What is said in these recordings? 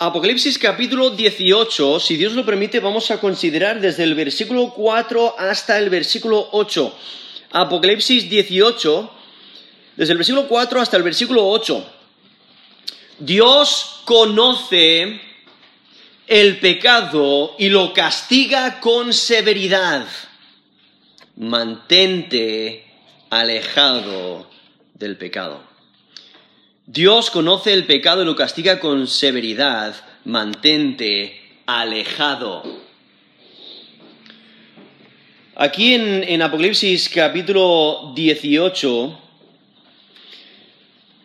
Apocalipsis capítulo 18, si Dios lo permite, vamos a considerar desde el versículo 4 hasta el versículo 8. Apocalipsis 18, desde el versículo 4 hasta el versículo 8. Dios conoce el pecado y lo castiga con severidad. Mantente alejado del pecado. Dios conoce el pecado y lo castiga con severidad. Mantente alejado. Aquí en, Apocalipsis capítulo 18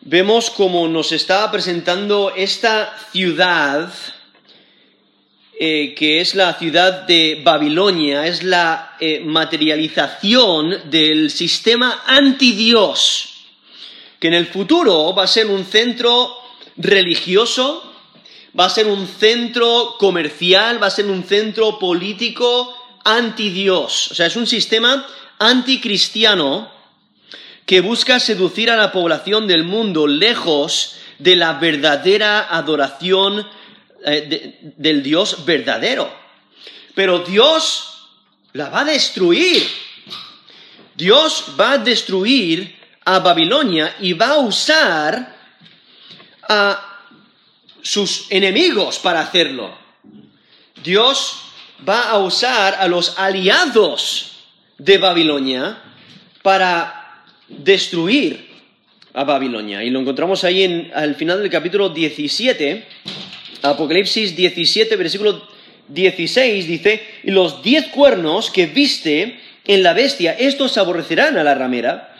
vemos cómo nos está presentando esta ciudad eh, que es la ciudad de Babilonia, es la eh, materialización del sistema antidios que en el futuro va a ser un centro religioso, va a ser un centro comercial, va a ser un centro político anti-Dios. O sea, es un sistema anticristiano que busca seducir a la población del mundo lejos de la verdadera adoración eh, del Dios verdadero. Pero Dios la va a destruir. Dios va a destruir a Babilonia y va a usar a sus enemigos para hacerlo. Dios va a usar a los aliados de Babilonia para destruir a Babilonia. Y lo encontramos ahí en, al final del capítulo 17, Apocalipsis 17, versículo 16, dice, y los diez cuernos que viste en la bestia, estos aborrecerán a la ramera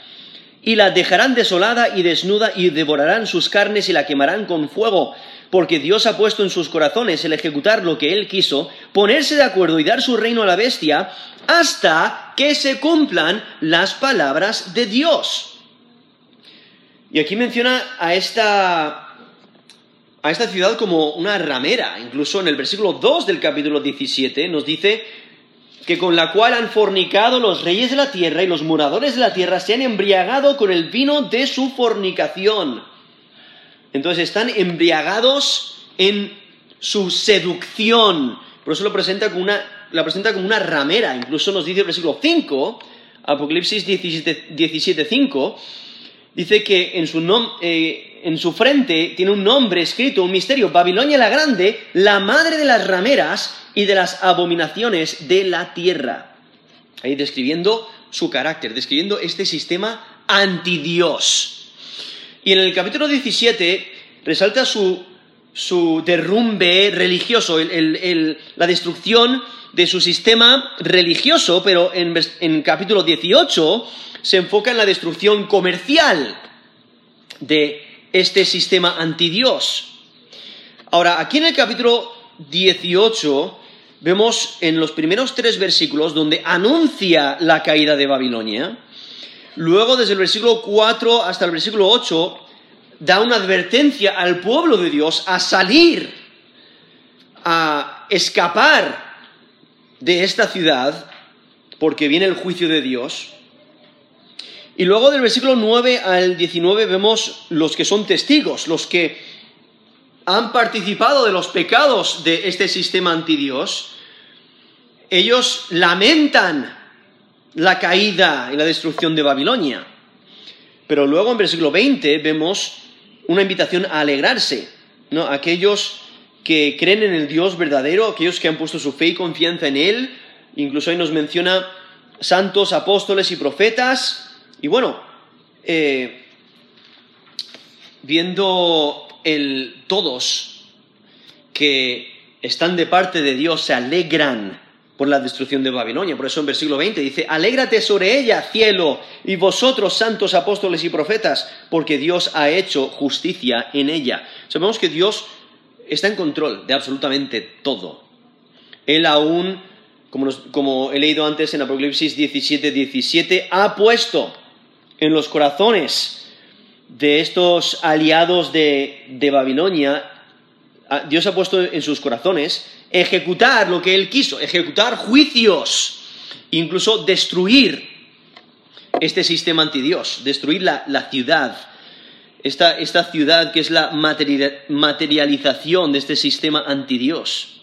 y la dejarán desolada y desnuda y devorarán sus carnes y la quemarán con fuego, porque Dios ha puesto en sus corazones el ejecutar lo que Él quiso, ponerse de acuerdo y dar su reino a la bestia, hasta que se cumplan las palabras de Dios. Y aquí menciona a esta, a esta ciudad como una ramera, incluso en el versículo 2 del capítulo 17 nos dice, que con la cual han fornicado los reyes de la tierra y los moradores de la tierra se han embriagado con el vino de su fornicación. Entonces están embriagados en su seducción. Por eso lo presenta como una, la presenta como una ramera. Incluso nos dice el versículo 5, Apocalipsis 17, 5, dice que en su, eh, en su frente tiene un nombre escrito, un misterio, Babilonia la Grande, la madre de las rameras y de las abominaciones de la tierra. Ahí describiendo su carácter, describiendo este sistema antidios. Y en el capítulo 17 resalta su, derrumbe religioso, la destrucción de su sistema religioso, pero en, en capítulo 18 se enfoca en la destrucción comercial de este sistema antidios. Ahora, aquí en el capítulo 18 vemos en los primeros tres versículos donde anuncia la caída de Babilonia. Luego, desde el versículo 4 hasta el versículo 8, da una advertencia al pueblo de Dios a salir, a escapar de esta ciudad, porque viene el juicio de Dios. Y luego del versículo 9 al 19 vemos los que son testigos, los que han participado de los pecados de este sistema antidios. Ellos lamentan la caída y la destrucción de Babilonia. Pero luego en versículo 20 vemos una invitación a alegrarse, ¿no? Aquellos que creen en el Dios verdadero, aquellos que han puesto su fe y confianza en Él, incluso ahí nos menciona santos, apóstoles y profetas, y bueno, eh, viendo el, todos que están de parte de Dios se alegran por la destrucción de Babilonia. Por eso en versículo 20 dice, alégrate sobre ella, cielo, y vosotros, santos apóstoles y profetas, porque Dios ha hecho justicia en ella. Sabemos que Dios está en control de absolutamente todo. Él aún, como, como he leído antes en Apocalipsis 17, 17, ha puesto en los corazones de estos aliados de, Babilonia, Dios ha puesto en sus corazones ejecutar lo que Él quiso, ejecutar juicios, incluso destruir este sistema antidios, destruir la, ciudad. esta, esta ciudad que es la materialización de este sistema antidios.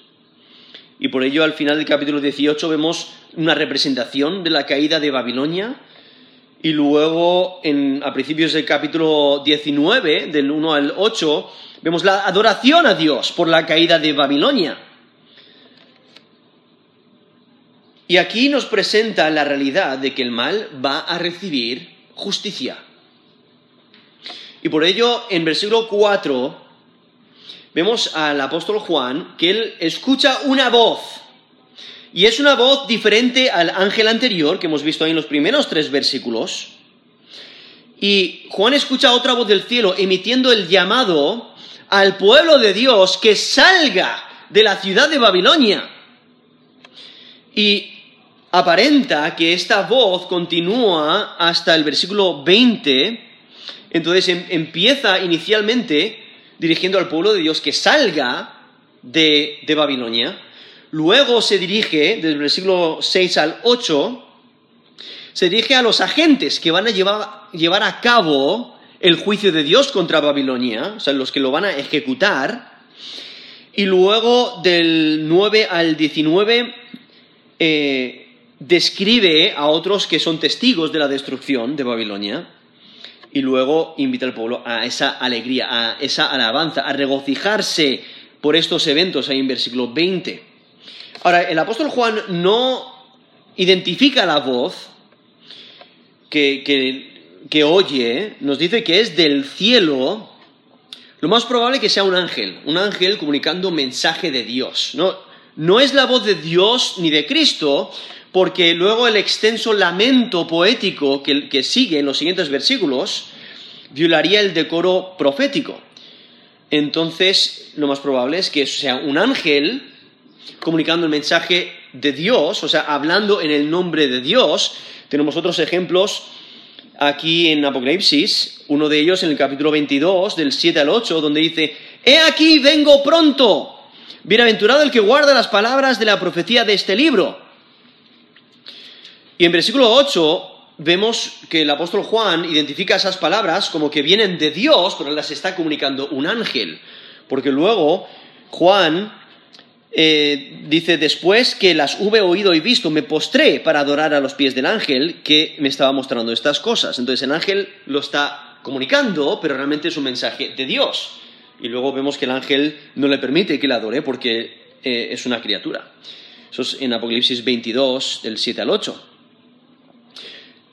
Y por ello al final del capítulo 18 vemos una representación de la caída de Babilonia. Y luego, a principios del capítulo 19, del 1 al 8, vemos la adoración a Dios por la caída de Babilonia. Y aquí nos presenta la realidad de que el mal va a recibir justicia. Y por ello, en versículo 4, vemos al apóstol Juan que él escucha una voz. Y es una voz diferente al ángel anterior que hemos visto ahí en los primeros tres versículos. Y Juan escucha otra voz del cielo emitiendo el llamado al pueblo de Dios que salga de la ciudad de Babilonia. Y aparenta que esta voz continúa hasta el versículo 20, entonces em, empieza inicialmente dirigiendo al pueblo de Dios que salga de, Babilonia, luego se dirige, desde el versículo 6 al 8, se dirige a los agentes que van a llevar, llevar a cabo el juicio de Dios contra Babilonia, o sea, los que lo van a ejecutar, y luego del 9 al 19 eh, describe a otros que son testigos de la destrucción de Babilonia y luego invita al pueblo a esa alegría, a esa alabanza, a regocijarse por estos eventos ahí en versículo 20. Ahora, el apóstol Juan no identifica la voz que, que, oye, nos dice que es del cielo, lo más probable que sea un ángel, un ángel comunicando mensaje de Dios. No, no es la voz de Dios ni de Cristo, porque luego el extenso lamento poético que, sigue en los siguientes versículos violaría el decoro profético. Entonces, lo más probable es que sea un ángel comunicando el mensaje de Dios, o sea, hablando en el nombre de Dios. Tenemos otros ejemplos aquí en Apocalipsis, uno de ellos en el capítulo 22, del 7 al 8, donde dice, He aquí, vengo pronto. Bienaventurado el que guarda las palabras de la profecía de este libro. Y en versículo 8 vemos que el apóstol Juan identifica esas palabras como que vienen de Dios, pero las está comunicando un ángel. Porque luego Juan eh, dice, después que las hube oído y visto, me postré para adorar a los pies del ángel que me estaba mostrando estas cosas. Entonces el ángel lo está comunicando, pero realmente es un mensaje de Dios. Y luego vemos que el ángel no le permite que le adore porque eh, es una criatura. Eso es en Apocalipsis 22, del 7 al 8.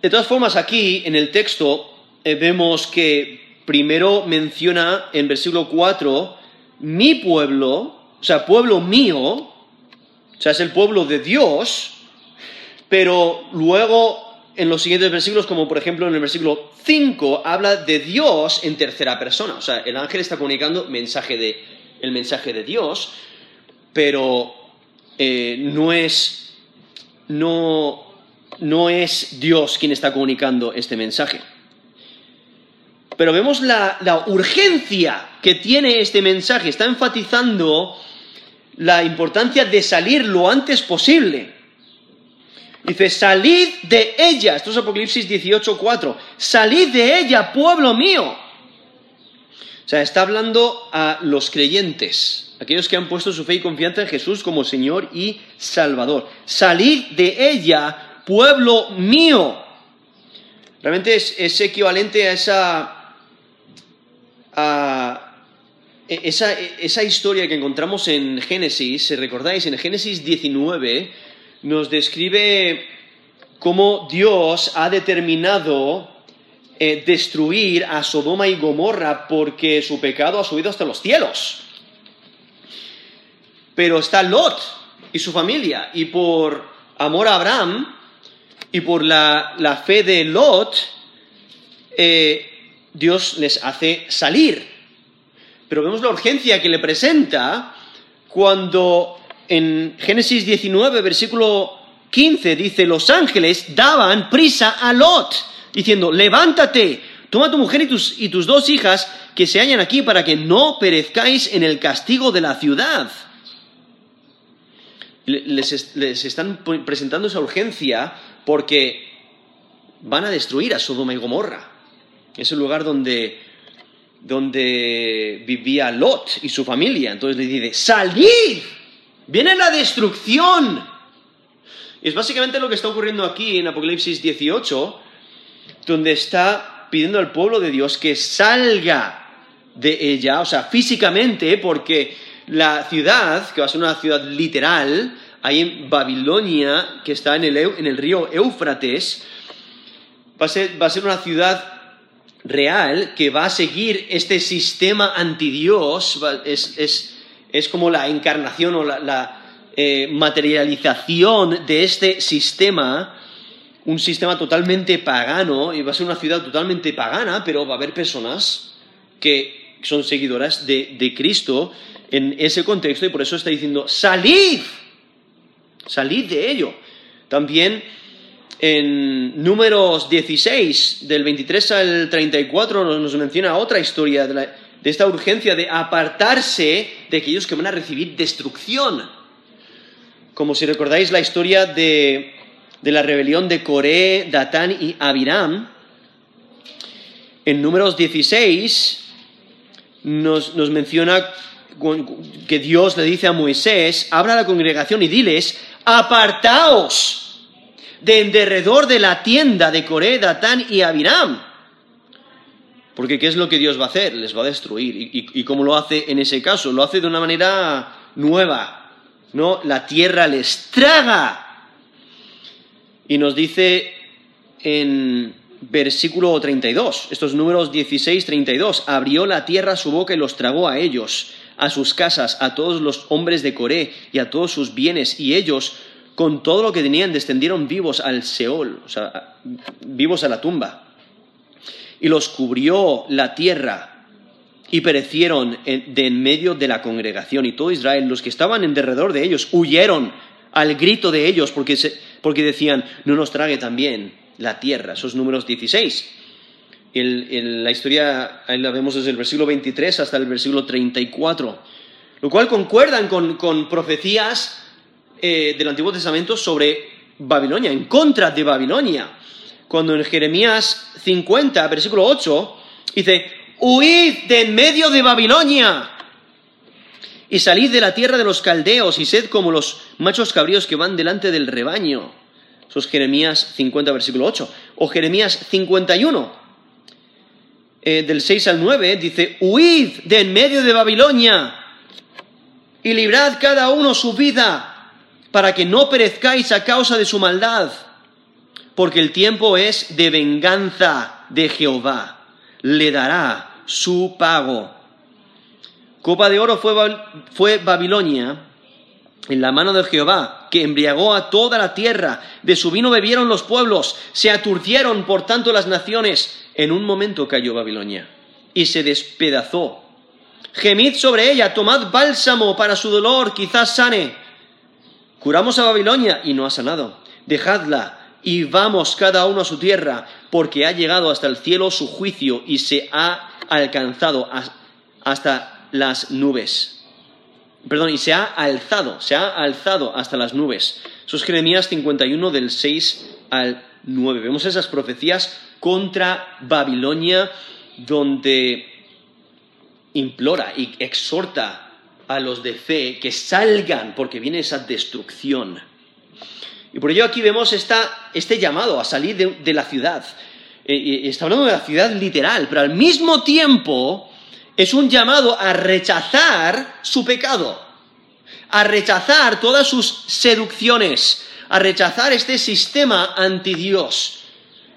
De todas formas, aquí en el texto eh, vemos que primero menciona en versículo 4 mi pueblo, o sea, pueblo mío, o sea, es el pueblo de Dios, pero luego en los siguientes versículos, como por ejemplo en el versículo 5, habla de Dios en tercera persona, o sea, el ángel está comunicando mensaje de, el mensaje de Dios, pero eh, no es, no, no es Dios quien está comunicando este mensaje. Pero vemos la, urgencia que tiene este mensaje. Está enfatizando la importancia de salir lo antes posible. Dice, salid de ella. Esto es Apocalipsis 18.4. Salid de ella, pueblo mío. O sea, está hablando a los creyentes, aquellos que han puesto su fe y confianza en Jesús como Señor y Salvador. Salid de ella, pueblo mío. Realmente es, equivalente a esa, esa, esa, historia que encontramos en Génesis, si recordáis, en Génesis 19 nos describe cómo Dios ha determinado eh, destruir a Sodoma y Gomorra porque su pecado ha subido hasta los cielos. Pero está Lot y su familia, y por amor a Abraham, y por la, fe de Lot, eh, Dios les hace salir. Pero vemos la urgencia que le presenta cuando en Génesis 19, versículo 15, dice, los ángeles daban prisa a Lot, diciendo, levántate, toma tu mujer y tus, y tus dos hijas que se hallan aquí para que no perezcáis en el castigo de la ciudad. Les están presentando esa urgencia porque van a destruir a Sodoma y Gomorra. Es el lugar donde donde vivía Lot y su familia. Entonces le dice, salid, viene la destrucción. Y es básicamente lo que está ocurriendo aquí en Apocalipsis 18, donde está pidiendo al pueblo de Dios que salga de ella, o sea, físicamente, porque la ciudad, que va a ser una ciudad literal, ahí en Babilonia, que está en el, en el río Éufrates, va a, ser, va a ser una ciudad real que va a seguir este sistema antidios, es, es, es como la encarnación o la, eh, materialización de este sistema, un sistema totalmente pagano, y va a ser una ciudad totalmente pagana, pero va a haber personas que son seguidoras de, de Cristo en ese contexto, y por eso está diciendo, salid, salid de ello. También en números 16, del 23 al 34, nos menciona otra historia de, esta urgencia de apartarse de aquellos que van a recibir destrucción. Como si recordáis la historia de, la rebelión de Coré, Datán y Abiram, en números 16 nos, nos menciona que Dios le dice a Moisés, habla a la congregación y diles, apartaos de en derredor de la tienda de Coré, Datán y Abiram. Porque ¿qué es lo que Dios va a hacer? Les va a destruir. ¿Y, cómo lo hace en ese caso? Lo hace de una manera nueva. ¿no? La tierra les traga. Y nos dice en versículo 32, estos números 16, 32, abrió la tierra su boca y los tragó a ellos, a sus casas, a todos los hombres de Coré y a todos sus bienes, y ellos con todo lo que tenían, descendieron vivos al Seol, o sea, vivos a la tumba. Y los cubrió la tierra y perecieron de en medio de la congregación. Y todo Israel, los que estaban en derredor de ellos, huyeron al grito de ellos porque, porque decían, no nos trague también la tierra. Esos números 16. En la historia ahí la vemos desde el versículo 23 hasta el versículo 34, lo cual concuerdan con, con profecías eh, del Antiguo Testamento sobre Babilonia, en contra de Babilonia. Cuando en Jeremías 50, versículo 8, dice, huid de en medio de Babilonia y salid de la tierra de los caldeos y sed como los machos cabríos que van delante del rebaño. Eso es Jeremías 50, versículo 8. O Jeremías 51, eh, del 6 al 9, dice, huid de en medio de Babilonia y librad cada uno su vida para que no perezcáis a causa de su maldad, porque el tiempo es de venganza de Jehová, le dará su pago. Copa de oro fue, fue Babilonia en la mano de Jehová, que embriagó a toda la tierra, de su vino bebieron los pueblos, se aturdieron por tanto las naciones. En un momento cayó Babilonia y se despedazó. Gemid sobre ella, tomad bálsamo para su dolor, quizás sane Curamos a Babilonia y no ha sanado. Dejadla y vamos cada uno a su tierra, porque ha llegado hasta el cielo su juicio y se ha alcanzado hasta las nubes. Perdón, y se ha alzado, se ha alzado hasta las nubes. Eso es Jeremías 51 del 6 al 9. Vemos esas profecías contra Babilonia donde implora y exhorta a los de fe que salgan porque viene esa destrucción. Y por ello aquí vemos este llamado a salir de, la ciudad. Eh, está hablando de la ciudad literal, pero al mismo tiempo es un llamado a rechazar su pecado, a rechazar todas sus seducciones, a rechazar este sistema anti Dios.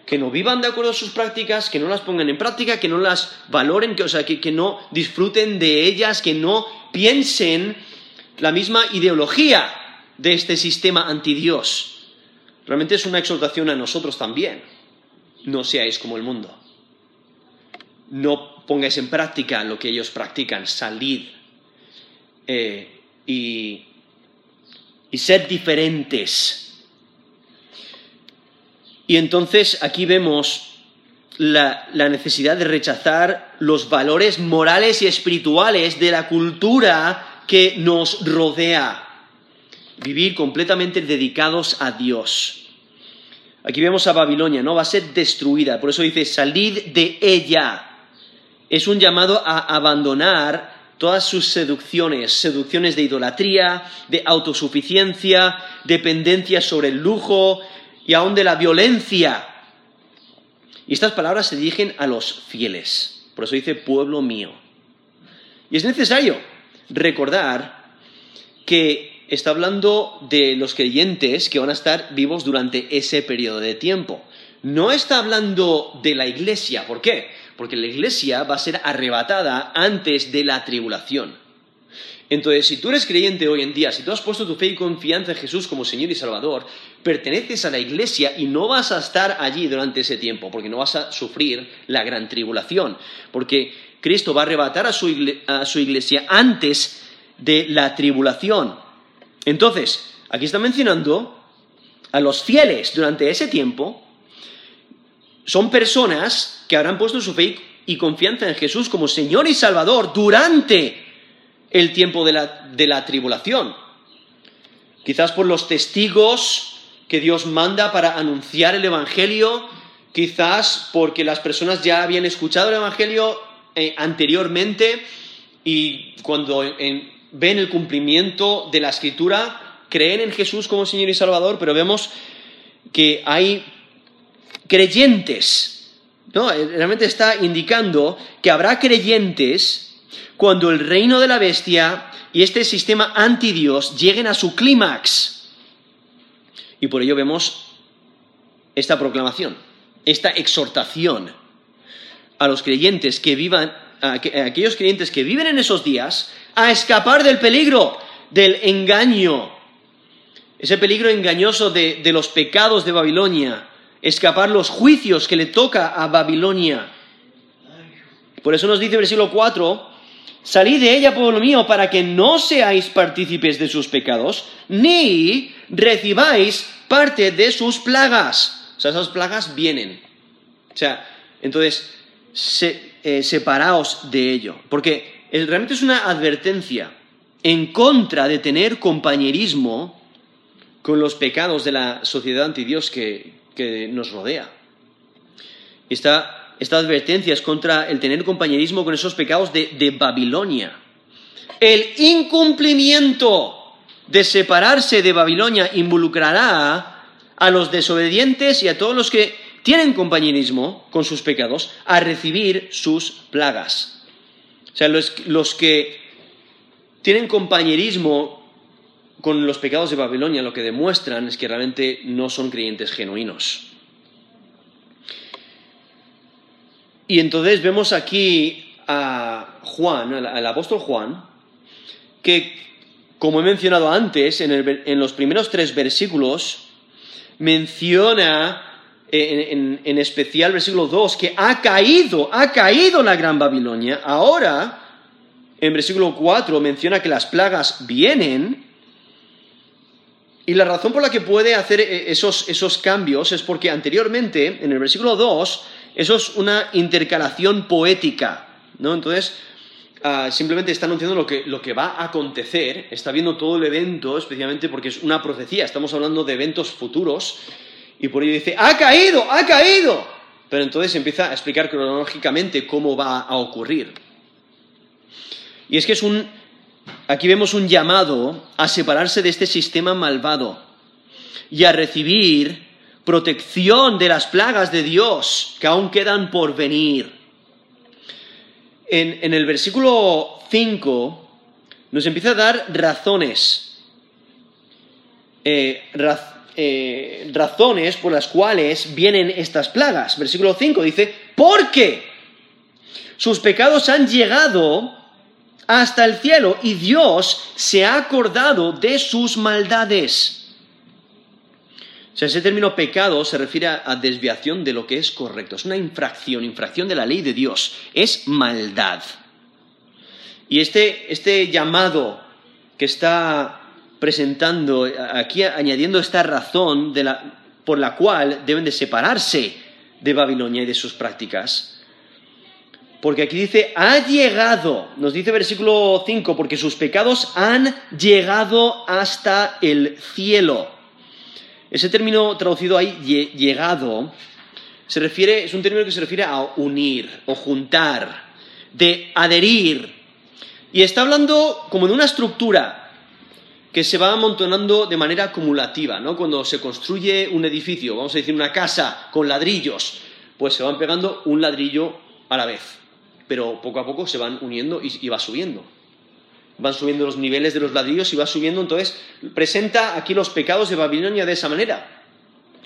Que no vivan de acuerdo a sus prácticas, que no las pongan en práctica, que no las valoren, que, o sea, que no disfruten de ellas, que no piensen la misma ideología de este sistema antidios. Realmente es una exhortación a nosotros también. No seáis como el mundo. No pongáis en práctica lo que ellos practican. Salid eh, y, y sed diferentes. Y entonces aquí vemos la, necesidad de rechazar los valores morales y espirituales de la cultura que nos rodea. Vivir completamente dedicados a Dios. Aquí vemos a Babilonia, ¿no? Va a ser destruida. Por eso dice, salid de ella es un llamado a abandonar todas sus seducciones, seducciones de idolatría, de autosuficiencia, dependencia sobre el lujo y aún de la violencia. Y estas palabras se dirigen a los fieles. Por eso dice pueblo mío. Y es necesario recordar que está hablando de los creyentes que van a estar vivos durante ese periodo de tiempo. No está hablando de la iglesia. ¿Por qué? Porque la iglesia va a ser arrebatada antes de la tribulación. Entonces, si tú eres creyente hoy en día, si tú has puesto tu fe y confianza en Jesús como Señor y Salvador, perteneces a la iglesia y no vas a estar allí durante ese tiempo, porque no vas a sufrir la gran tribulación, porque Cristo va a arrebatar a su, iglesia antes de la tribulación. Entonces, aquí está mencionando a los fieles durante ese tiempo, son personas que habrán puesto su fe y confianza en Jesús como Señor y Salvador durante el tiempo de la, tribulación. Quizás por los testigos que Dios manda para anunciar el Evangelio, quizás porque las personas ya habían escuchado el Evangelio eh, anteriormente y cuando ven el cumplimiento de la escritura, creen en Jesús como Señor y Salvador, pero vemos que hay creyentes, ¿no? Realmente está indicando que habrá creyentes cuando el reino de la bestia y este sistema anti-Dios lleguen a su clímax. Y por ello vemos esta proclamación, esta exhortación a los creyentes que vivan, a aquellos creyentes que viven en esos días, a escapar del peligro, del engaño, ese peligro engañoso de, los pecados de Babilonia, escapar los juicios que le toca a Babilonia. Por eso nos dice el versículo 4, Salid de ella, pueblo mío, para que no seáis partícipes de sus pecados, ni recibáis parte de sus plagas. O sea, esas plagas vienen. O sea, entonces, eh, separaos de ello. Porque realmente es una advertencia en contra de tener compañerismo con los pecados de la sociedad antidios que, que nos rodea. Está esta advertencia es contra el tener compañerismo con esos pecados de, Babilonia. El incumplimiento de separarse de Babilonia involucrará a los desobedientes y a todos los que tienen compañerismo con sus pecados a recibir sus plagas. O sea, los, los, que tienen compañerismo con los pecados de Babilonia lo que demuestran es que realmente no son creyentes genuinos. Y entonces vemos aquí a Juan, al, apóstol Juan, que, como he mencionado antes, en, los primeros tres versículos, menciona en, en, especial versículo 2 que ha caído, ha caído la gran Babilonia. Ahora, en versículo 4 menciona que las plagas vienen. Y la razón por la que puede hacer e, esos, esos cambios es porque anteriormente, en el versículo 2, eso es una intercalación poética, ¿no? Entonces, ah, simplemente está anunciando lo que, lo que va a acontecer, está viendo todo el evento, especialmente porque es una profecía, estamos hablando de eventos futuros, y por ello dice, ¡ha caído! ¡ha caído! Pero entonces empieza a explicar cronológicamente cómo va a ocurrir. Y es que es un, aquí vemos un llamado a separarse de este sistema malvado y a recibir protección de las plagas de Dios que aún quedan por venir. En, el versículo 5 nos empieza a dar razones, eh, eh, razones por las cuales vienen estas plagas. Versículo 5 dice, porque sus pecados han llegado hasta el cielo y Dios se ha acordado de sus maldades. O sea, ese término pecado se refiere a, desviación de lo que es correcto. Es una infracción, infracción de la ley de Dios. Es maldad. Y este, este llamado que está presentando aquí, añadiendo esta razón por la cual deben de separarse de Babilonia y de sus prácticas, porque aquí dice, ha llegado, nos dice versículo 5, porque sus pecados han llegado hasta el cielo. Ese término traducido ahí, llegado, se refiere, es un término que se refiere a unir o juntar. de adherir. Y está hablando como de una estructura que se va amontonando de manera acumulativa, ¿no? Cuando se construye un edificio, vamos a decir una casa con ladrillos, pues se van pegando un ladrillo a la vez, pero poco a poco se van uniendo y, y va subiendo. Van subiendo los niveles de los ladrillos y va subiendo, entonces presenta aquí los pecados de Babilonia de esa manera,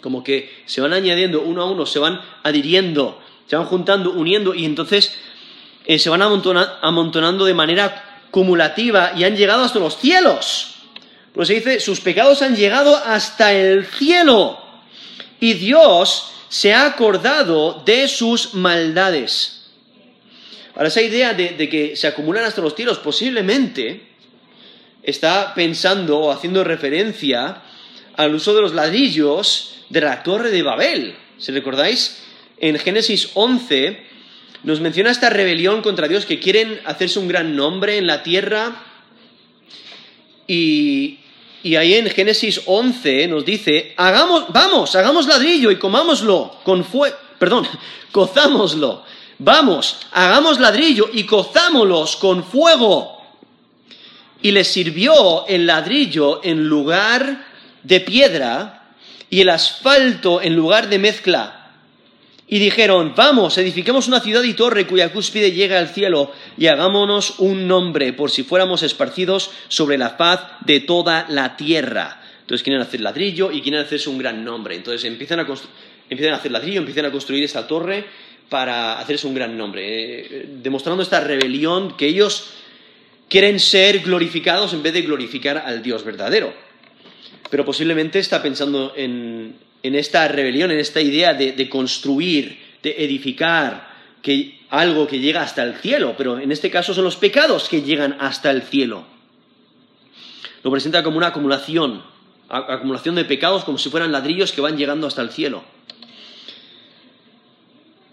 como que se van añadiendo uno a uno, se van adhiriendo, se van juntando, uniendo y entonces eh, se van amontonando de manera cumulativa y han llegado hasta los cielos. Pues se dice, sus pecados han llegado hasta el cielo y Dios se ha acordado de sus maldades. Ahora, esa idea de, que se acumulan hasta los cielos posiblemente está pensando o haciendo referencia al uso de los ladrillos de la torre de Babel. ¿Se recordáis? En Génesis 11 nos menciona esta rebelión contra Dios que quieren hacerse un gran nombre en la tierra y, y ahí en Génesis 11 nos dice, hagamos, vamos, hagamos ladrillo y comámoslo con fuego, perdón, cozámoslo. Vamos, hagamos ladrillo y cozámoslos con fuego. Y les sirvió el ladrillo en lugar de piedra y el asfalto en lugar de mezcla y dijeron, vamos, edifiquemos una ciudad y torre cuya cúspide llega al cielo y hagámonos un nombre por si fuéramos esparcidos sobre la faz de toda la tierra. Entonces quieren hacer ladrillo y quieren hacerse un gran nombre. Entonces empiezan a, empiezan a hacer ladrillo, empiezan a construir esta torre para hacerse un gran nombre, eh, demostrando esta rebelión que ellos quieren ser glorificados en vez de glorificar al Dios verdadero. Pero posiblemente está pensando en, en esta rebelión, en esta idea de, construir, de edificar, que algo que llega hasta el cielo, pero en este caso son los pecados que llegan hasta el cielo. Lo presenta como una acumulación, acumulación de pecados como si fueran ladrillos que van llegando hasta el cielo.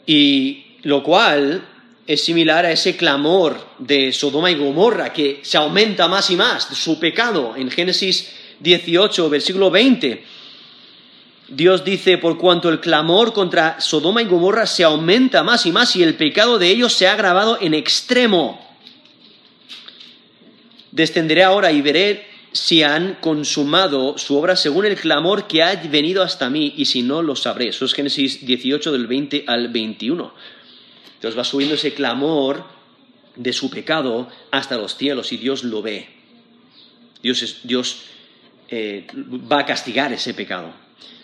Y lo cual es similar a ese clamor de Sodoma y Gomorra que se aumenta más y más, su pecado en Génesis 18, versículo 20 Dios dice, por cuanto el clamor contra Sodoma y Gomorra se aumenta más y más y el pecado de ellos se ha agravado en extremo. Descenderé ahora y veré si han consumado su obra según el clamor que ha venido hasta mí, y si no, lo sabré. Eso es Génesis 18 del 20 al 21. Entonces va subiendo ese clamor de su pecado hasta los cielos y Dios lo ve. Dios, Dios eh, va a castigar ese pecado.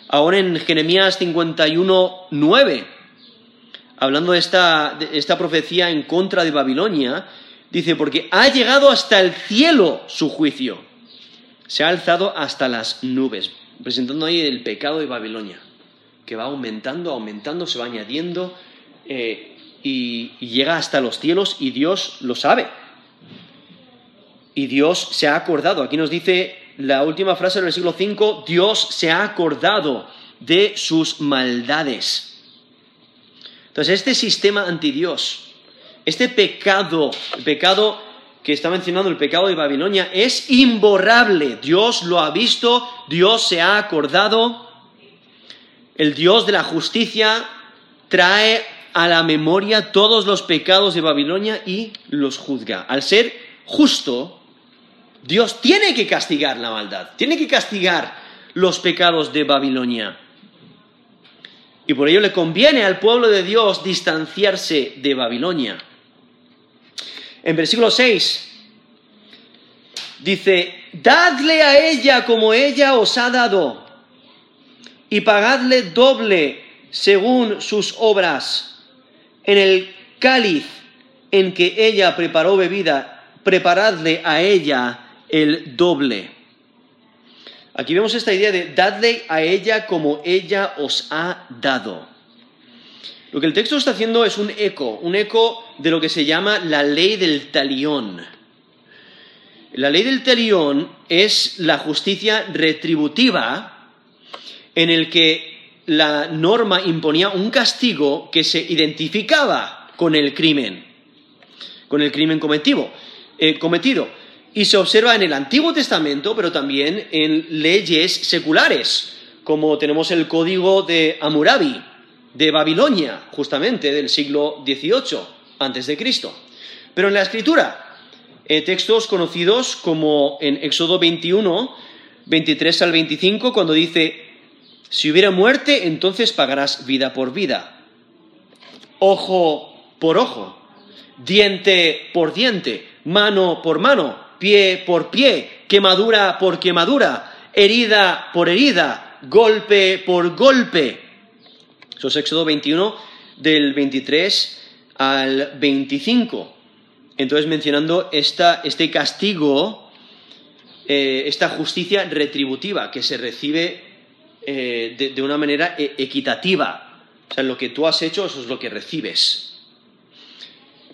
Ahora en Jeremías 51, 9, hablando de esta, esta profecía en contra de Babilonia, dice, porque ha llegado hasta el cielo su juicio, se ha alzado hasta las nubes, presentando ahí el pecado de Babilonia, que va aumentando, aumentando, se va añadiendo eh, y, llega hasta los cielos y Dios lo sabe. Y Dios se ha acordado. Aquí nos dice la última frase del versículo 5, Dios se ha acordado de sus maldades. Entonces, este sistema anti Dios, este pecado, el pecado que está mencionando, el pecado de Babilonia, es imborrable. Dios lo ha visto, Dios se ha acordado. El Dios de la justicia trae a la memoria todos los pecados de Babilonia y los juzga. Al ser justo, Dios tiene que castigar la maldad, tiene que castigar los pecados de Babilonia. Y por ello le conviene al pueblo de Dios distanciarse de Babilonia. En versículo 6 dice, dadle a ella como ella os ha dado, y pagadle doble según sus obras. En el cáliz en que ella preparó bebida, preparadle a ella el doble. Aquí vemos esta idea de dadle a ella como ella os ha dado. Lo que el texto está haciendo es un eco, un eco de lo que se llama la ley del talión. La ley del talión es la justicia retributiva en el que la norma imponía un castigo que se identificaba con el crimen, con el crimen cometido. Eh, cometido y se observa en el Antiguo Testamento, pero también en leyes seculares, como tenemos el código de Amurabi, de Babilonia, justamente del siglo XVIII antes de Cristo. Pero en la escritura, eh, textos conocidos como en Éxodo 21, 23 al 25, cuando dice, si hubiera muerte, entonces pagarás vida por vida, ojo por ojo, diente por diente, mano por mano, pie por pie, quemadura por quemadura, herida por herida, golpe por golpe. Eso es Éxodo 21 del 23 al 25. Entonces mencionando este castigo, eh, esta justicia retributiva que se recibe eh, de, de, una manera e, equitativa. O sea, lo que tú has hecho, eso es lo que recibes.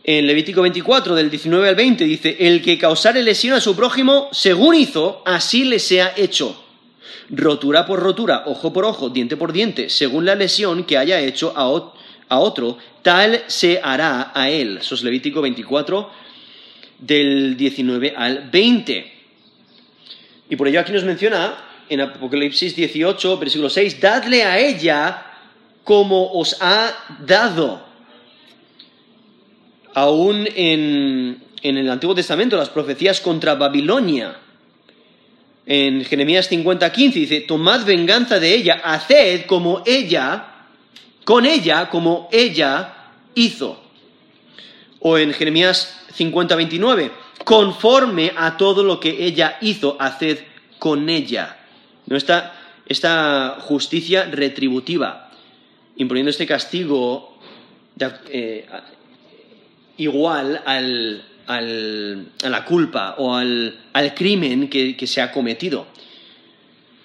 En Levítico 24, del 19 al 20, dice, el que causare lesión a su prójimo, según hizo, así le sea hecho. Rotura por rotura, ojo por ojo, diente por diente, según la lesión que haya hecho a, otro, tal se hará a él. Eso es Levítico 24, del 19 al 20. Y por ello aquí nos menciona en Apocalipsis 18, versículo 6, dadle a ella como os ha dado aún en, el Antiguo Testamento, las profecías contra Babilonia. En Jeremías 50, 15 dice, tomad venganza de ella, haced como ella, con ella como ella hizo. O en Jeremías 50, 29, conforme a todo lo que ella hizo, haced con ella. ¿No? Esta, esta justicia retributiva, imponiendo este castigo eh, igual al, a la culpa o al, crimen que, se ha cometido.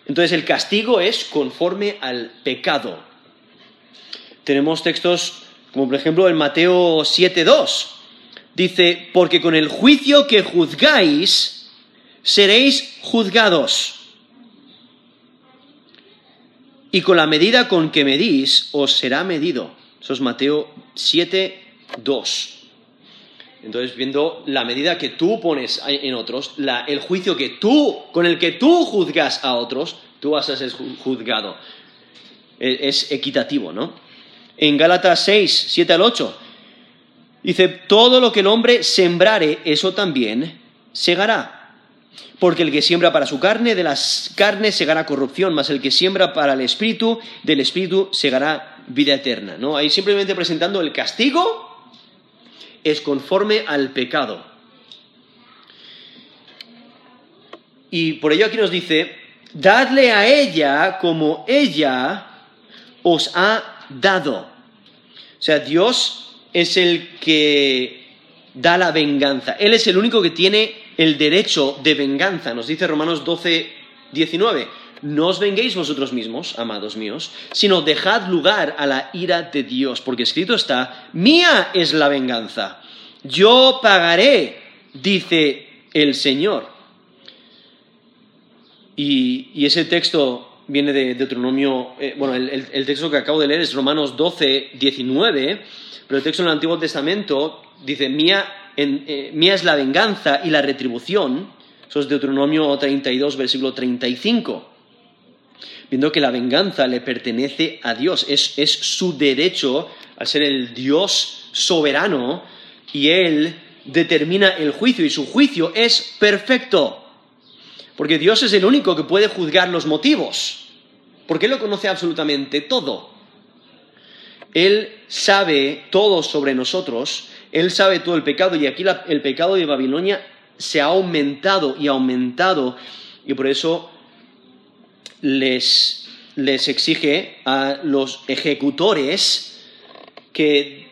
Entonces el castigo es conforme al pecado. Tenemos textos como por ejemplo en Mateo 7.2. Dice, porque con el juicio que juzgáis seréis juzgados. Y con la medida con que medís os será medido. Eso es Mateo 7.2. Entonces, viendo la medida que tú pones en otros, el juicio que tú, con el que tú juzgas a otros, tú vas a ser juzgado. E, es, equitativo, ¿no? En Gálatas 6, 7 al 8, dice, todo lo que el hombre sembrare, eso también segará. Porque el que siembra para su carne, de las carnes segará corrupción, mas el que siembra para el espíritu, del espíritu segará vida eterna. ¿no? Ahí simplemente presentando el castigo es conforme al pecado. Y por ello aquí nos dice, dadle a ella como ella os ha dado. O sea, Dios es el que da la venganza. Él es el único que tiene el derecho de venganza. Nos dice Romanos 12, 19. No os venguéis vosotros mismos, amados míos, sino dejad lugar a la ira de Dios, porque escrito está, mía es la venganza, yo pagaré, dice el Señor. Y, ese texto viene de Deuteronomio, eh, bueno, el, texto que acabo de leer es Romanos 12, 19, pero el texto en el Antiguo Testamento dice, mía, eh, mía es la venganza y la retribución, eso es Deuteronomio 32, versículo 35 viendo que la venganza le pertenece a Dios, es, es su derecho al ser el Dios soberano y Él determina el juicio y su juicio es perfecto, porque Dios es el único que puede juzgar los motivos, porque Él lo conoce absolutamente todo. Él sabe todo sobre nosotros, Él sabe todo el pecado y aquí el pecado de Babilonia se ha aumentado y aumentado. Y por eso les, exige a los ejecutores que,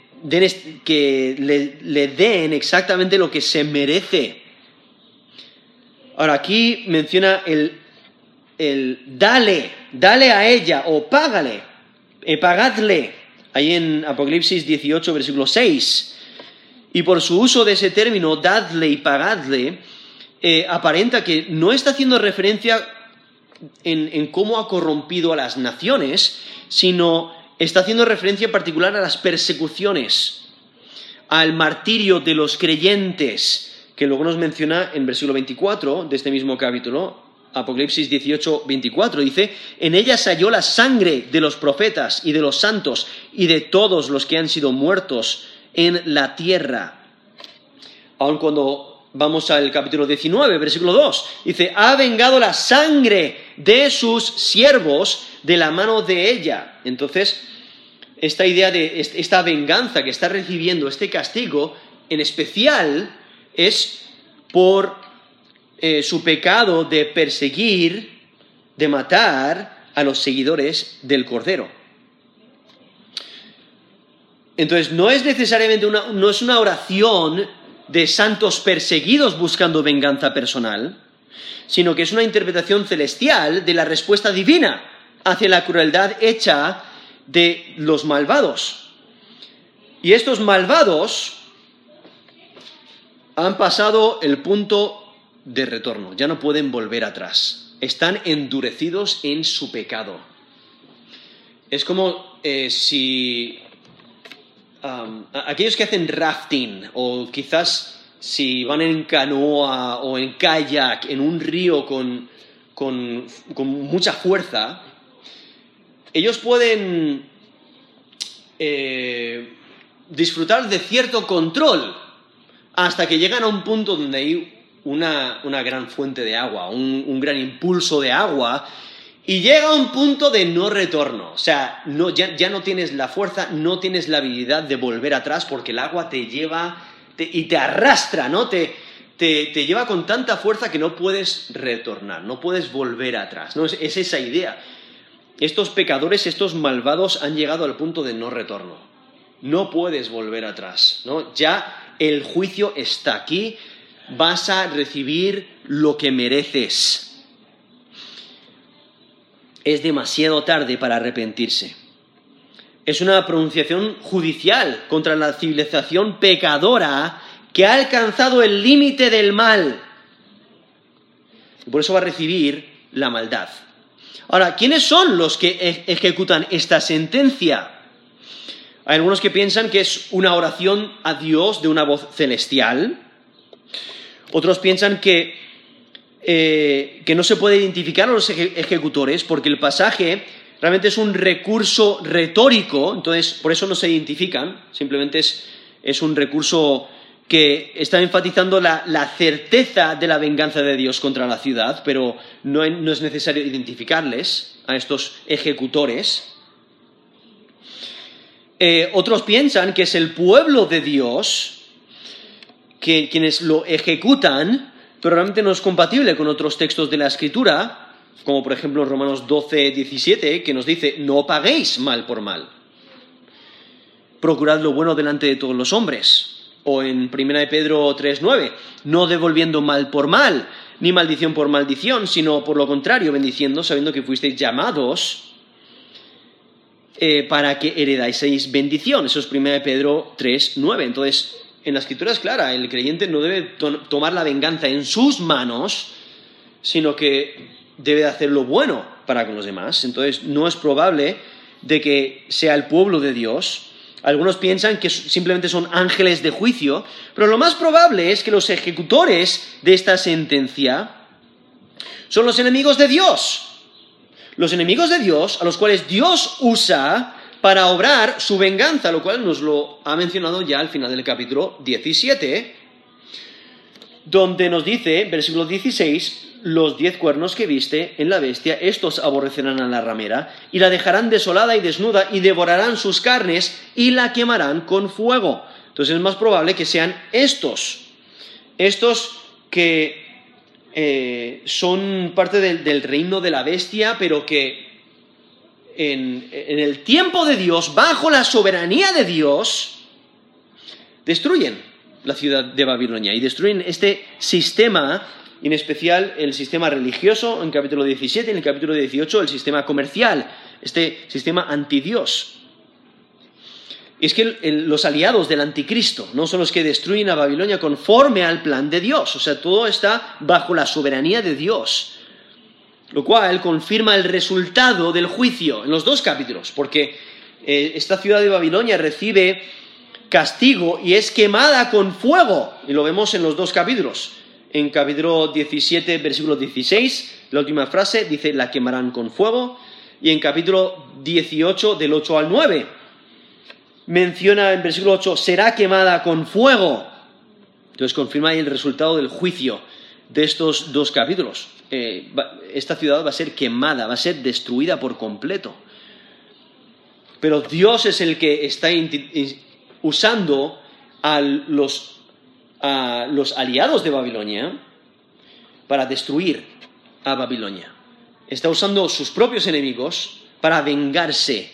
que le, den exactamente lo que se merece. Ahora, aquí menciona el, el dale, dale a ella o págale, eh, pagadle, ahí en Apocalipsis 18, versículo 6. Y por su uso de ese término, dadle y pagadle, eh, aparenta que no está haciendo referencia en, cómo ha corrompido a las naciones, sino está haciendo referencia en particular a las persecuciones, al martirio de los creyentes, que luego nos menciona en versículo 24 de este mismo capítulo, Apocalipsis 18, 24, dice, en ella se halló la sangre de los profetas y de los santos y de todos los que han sido muertos en la tierra. aun cuando vamos al capítulo 19, versículo 2, dice, ha vengado la sangre de sus siervos de la mano de ella. Entonces, esta idea de esta venganza que está recibiendo, este castigo, en especial es por eh, su pecado de perseguir, de matar a los seguidores del Cordero. Entonces, no es necesariamente una, no es una oración de santos perseguidos buscando venganza personal, sino que es una interpretación celestial de la respuesta divina hacia la crueldad hecha de los malvados. Y estos malvados han pasado el punto de retorno, ya no pueden volver atrás, están endurecidos en su pecado. Es como eh, si aquellos que hacen rafting o quizás si van en canoa o en kayak en un río con, con mucha fuerza, ellos pueden eh, disfrutar de cierto control hasta que llegan a un punto donde hay una, gran fuente de agua, un, gran impulso de agua, y llega un punto de no retorno. O sea, ya, no tienes la fuerza, no tienes la habilidad de volver atrás porque el agua te lleva y te arrastra, ¿no? Te, te, lleva con tanta fuerza que no puedes retornar, no puedes volver atrás. ¿no? es esa idea estos pecadores, estos malvados han llegado al punto de no retorno. No puedes volver atrás, ¿no? Ya el juicio está aquí, vas a recibir lo que mereces. Es demasiado tarde para arrepentirse. Es una pronunciación judicial contra la civilización pecadora que ha alcanzado el límite del mal. Y por eso va a recibir la maldad. Ahora, ¿quiénes son los que ejecutan esta sentencia? Hay algunos que piensan que es una oración a Dios de una voz celestial. Otros piensan que, eh, que no se puede identificar a los ejecutores porque el pasaje realmente es un recurso retórico, entonces por eso no se identifican, simplemente es, es un recurso que está enfatizando la, certeza de la venganza de Dios contra la ciudad, pero no, es necesario identificarles a estos ejecutores. Eh, otros piensan que es el pueblo de Dios que, quienes lo ejecutan, pero realmente no es compatible con otros textos de la Escritura, como por ejemplo Romanos 12, 17, que nos dice, no paguéis mal por mal. Procurad lo bueno delante de todos los hombres o en 1 de Pedro 3.9, no devolviendo mal por mal, ni maldición por maldición, sino por lo contrario, bendiciendo, sabiendo que fuisteis llamados eh, para que heredáis bendición. Eso es 1 de Pedro 3.9. Entonces, en la escritura es clara, el creyente no debe tomar la venganza en sus manos, sino que debe de hacer lo bueno para con los demás. Entonces, no es probable de que sea el pueblo de Dios algunos piensan que simplemente son ángeles de juicio, pero lo más probable es que los ejecutores de esta sentencia son los enemigos de Dios. Los enemigos de Dios a los cuales Dios usa para obrar su venganza, lo cual nos lo ha mencionado ya al final del capítulo 17, donde nos dice, versículo 16, los diez cuernos que viste en la bestia, estos aborrecerán a la ramera, y la dejarán desolada y desnuda, y devorarán sus carnes, y la quemarán con fuego. Entonces es más probable que sean estos, estos que eh, son parte del, reino de la bestia, pero que en, el tiempo de Dios, bajo la soberanía de Dios, destruyen la ciudad de Babilonia y destruyen este sistema en especial el sistema religioso en capítulo 17 y en el capítulo 18 el sistema comercial, este sistema antidios. Y es que los aliados del anticristo no son los que destruyen a Babilonia conforme al plan de Dios, o sea, todo está bajo la soberanía de Dios, lo cual confirma el resultado del juicio en los dos capítulos, porque eh, esta ciudad de Babilonia recibe castigo y es quemada con fuego, y lo vemos en los dos capítulos en capítulo 17, versículo 16, la última frase dice, la quemarán con fuego. Y en capítulo 18, del 8 al 9, menciona en versículo 8, será quemada con fuego. Entonces confirma ahí el resultado del juicio de estos dos capítulos. Eh, esta ciudad va a ser quemada, va a ser destruida por completo. Pero Dios es el que está usando a los, a los aliados de Babilonia para destruir a Babilonia. Está usando sus propios enemigos para vengarse.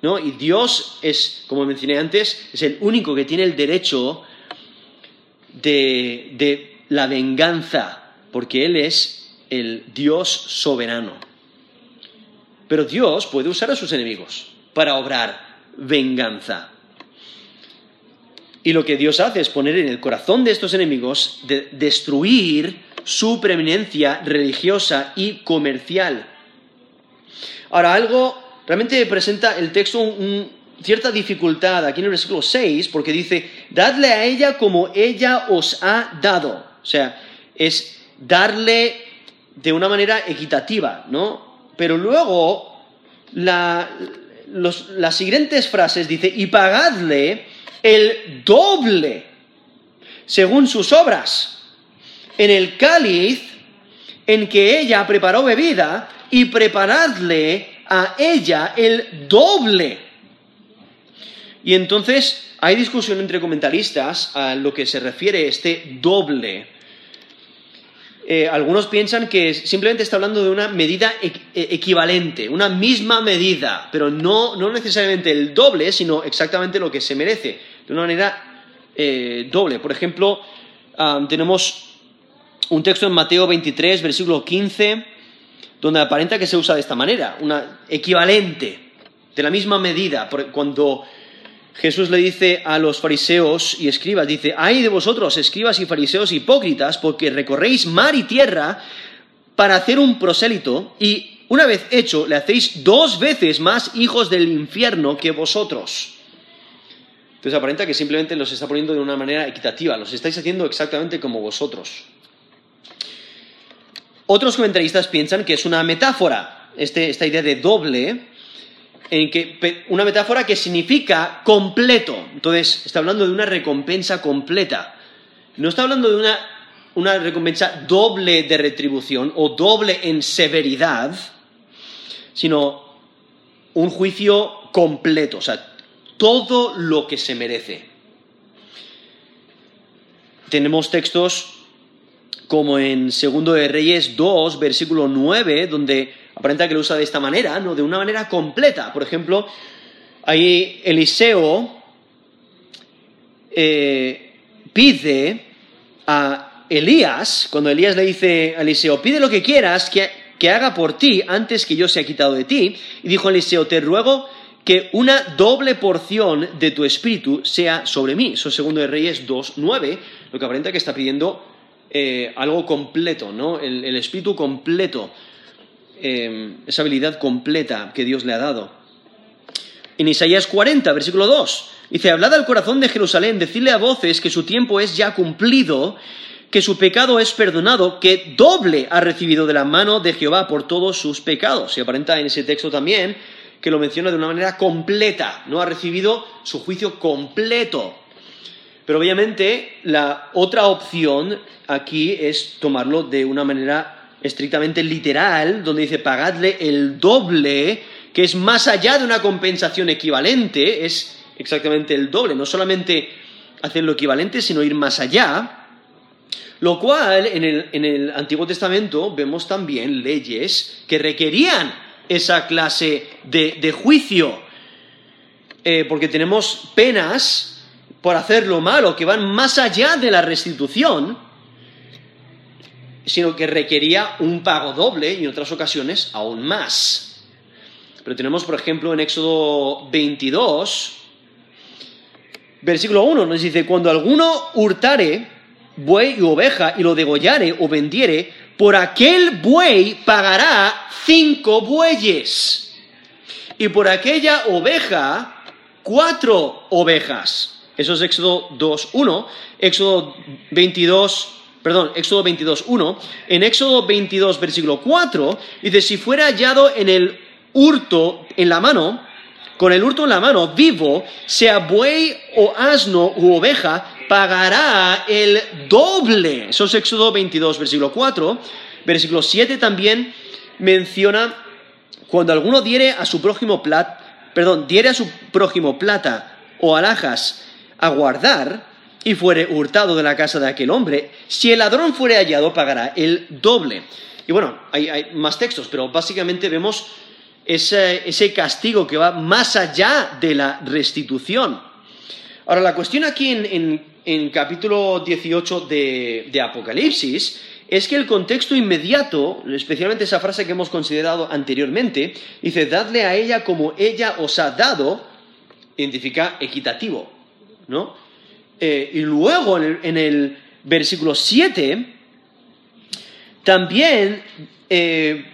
¿no? Y Dios es, como mencioné antes, es el único que tiene el derecho de, de la venganza, porque Él es el Dios soberano. Pero Dios puede usar a sus enemigos para obrar venganza. Y lo que Dios hace es poner en el corazón de estos enemigos de destruir su preeminencia religiosa y comercial. Ahora, algo realmente presenta el texto cierta dificultad aquí en el versículo 6, porque dice, dadle a ella como ella os ha dado. O sea, es darle de una manera equitativa, ¿no? Pero luego, las siguientes frases dice, y pagadle el doble según sus obras. En el cáliz en que ella preparó bebida y preparadle a ella el doble. Y entonces hay discusión entre comentaristas a lo que se refiere este doble. Eh, algunos piensan que simplemente está hablando de una medida e-, equivalente, una misma medida, pero no, no necesariamente el doble, sino exactamente lo que se merece de una manera eh, doble. Por ejemplo, tenemos un texto en Mateo 23, versículo 15, donde aparenta que se usa de esta manera, una equivalente, de la misma medida. Cuando Jesús le dice a los fariseos y escribas, dice, ay de vosotros, escribas y fariseos hipócritas, porque recorréis mar y tierra para hacer un prosélito, y una vez hecho, le hacéis dos veces más hijos del infierno que vosotros. Entonces aparenta que simplemente los está poniendo de una manera equitativa, los estáis haciendo exactamente como vosotros. Otros comentaristas piensan que es una metáfora, este, esta idea de doble, en que, una metáfora que significa completo. Entonces, está hablando de una recompensa completa. No está hablando de una, una recompensa doble de retribución o doble en severidad, sino un juicio completo. O sea, todo lo que se merece. Tenemos textos como en Segundo de Reyes 2, versículo 9, donde aparenta que lo usa de esta manera, ¿no? De una manera completa. Por ejemplo, ahí Eliseo eh, pide a Elías, cuando Elías le dice a Eliseo, pide lo que quieras que, que haga por ti antes que yo sea quitado de ti, y dijo Eliseo, te ruego que una doble porción de tu espíritu sea sobre mí. Eso es segundo de Reyes 2.9, lo que aparenta que está pidiendo eh, algo completo, ¿no? El, espíritu completo, eh, esa habilidad completa que Dios le ha dado. En Isaías 40, versículo 2, dice, hablad al corazón de Jerusalén, decidle a voces que su tiempo es ya cumplido, que su pecado es perdonado, que doble ha recibido de la mano de Jehová por todos sus pecados. Y aparenta en ese texto también que lo menciona de una manera completa, no ha recibido su juicio completo. Pero obviamente la otra opción aquí es tomarlo de una manera estrictamente literal, donde dice pagadle el doble, que es más allá de una compensación equivalente, es exactamente el doble, no solamente hacer lo equivalente, sino ir más allá. Lo cual en el, Antiguo Testamento vemos también leyes que requerían esa clase de, juicio. Eh, porque tenemos penas por hacer lo malo que van más allá de la restitución, sino que requería un pago doble y en otras ocasiones aún más. Pero tenemos, por ejemplo, en Éxodo 22, versículo 1, nos dice, cuando alguno hurtare buey y oveja y lo degollare o vendiere, por aquel buey pagará cinco bueyes. Y por aquella oveja, cuatro ovejas. Eso es Éxodo 2.1. Éxodo 22, perdón, Éxodo 22.1. En Éxodo 22, versículo 4, dice, si fuera hallado en el hurto en la mano, con el hurto en la mano, vivo, sea buey o asno u oveja, pagará el doble. Eso es Éxodo 22, versículo 4. Versículo 7 también menciona cuando alguno diere a su prójimo plata, perdón, diere a su prójimo plata o alhajas a guardar y fuere hurtado de la casa de aquel hombre, si el ladrón fuere hallado pagará el doble. Y bueno, hay, más textos, pero básicamente vemos ese, castigo que va más allá de la restitución. Ahora, la cuestión aquí en, capítulo 18 de, de Apocalipsis es que el contexto inmediato, especialmente esa frase que hemos considerado anteriormente, dice, dadle a ella como ella os ha dado, identifica equitativo, ¿no? Eh, y luego en el, versículo 7, también eh,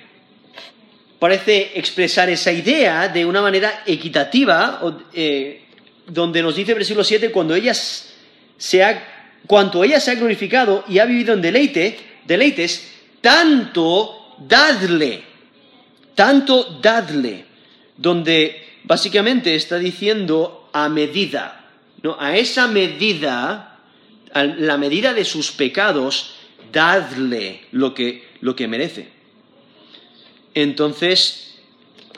parece expresar esa idea de una manera equitativa, eh, donde nos dice el versículo 7, cuando ella se ha, cuanto ella se ha glorificado y ha vivido en deleite, deleites, tanto dadle, tanto dadle, donde básicamente está diciendo a medida, ¿no? A esa medida, a la medida de sus pecados, dadle lo que, lo que merece. Entonces,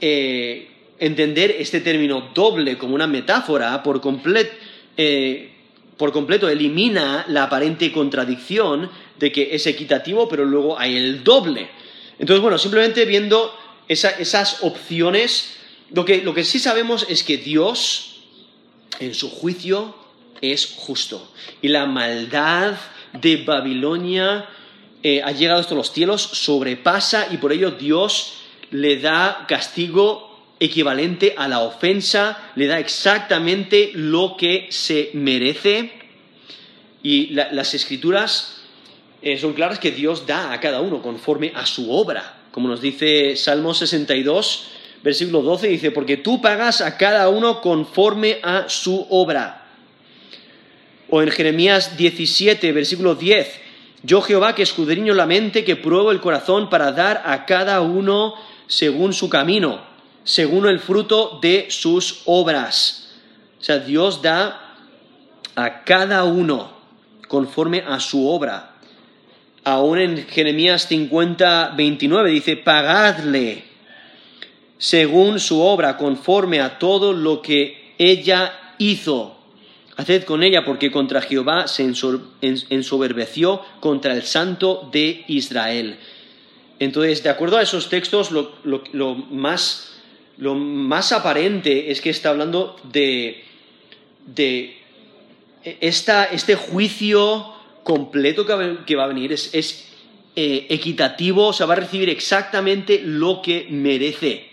eh, entender este término doble como una metáfora por, eh, por completo elimina la aparente contradicción de que es equitativo, pero luego hay el doble. Entonces, bueno, simplemente viendo esas opciones, lo que, lo que sí sabemos es que Dios, en su juicio, es justo. Y la maldad de Babilonia eh, ha llegado hasta los cielos, sobrepasa y por ello Dios le da castigo equivalente a la ofensa, le da exactamente lo que se merece. Y las escrituras eh, son claras que Dios da a cada uno conforme a su obra, como nos dice Salmo 62, versículo 12, dice, porque tú pagas a cada uno conforme a su obra. O en Jeremías 17, versículo 10, yo Jehová que escudriño la mente, que pruebo el corazón para dar a cada uno según su camino, según el fruto de sus obras. O sea, Dios da a cada uno conforme a su obra aún en Jeremías 50, 29 dice, pagadle según su obra, conforme a todo lo que ella hizo. Haced con ella, porque contra Jehová se ensoberbeció contra el santo de Israel. Entonces, de acuerdo a esos textos, lo, más, aparente es que está hablando de, este juicio completo que va a venir, es, eh, equitativo, o sea, va a recibir exactamente lo que merece.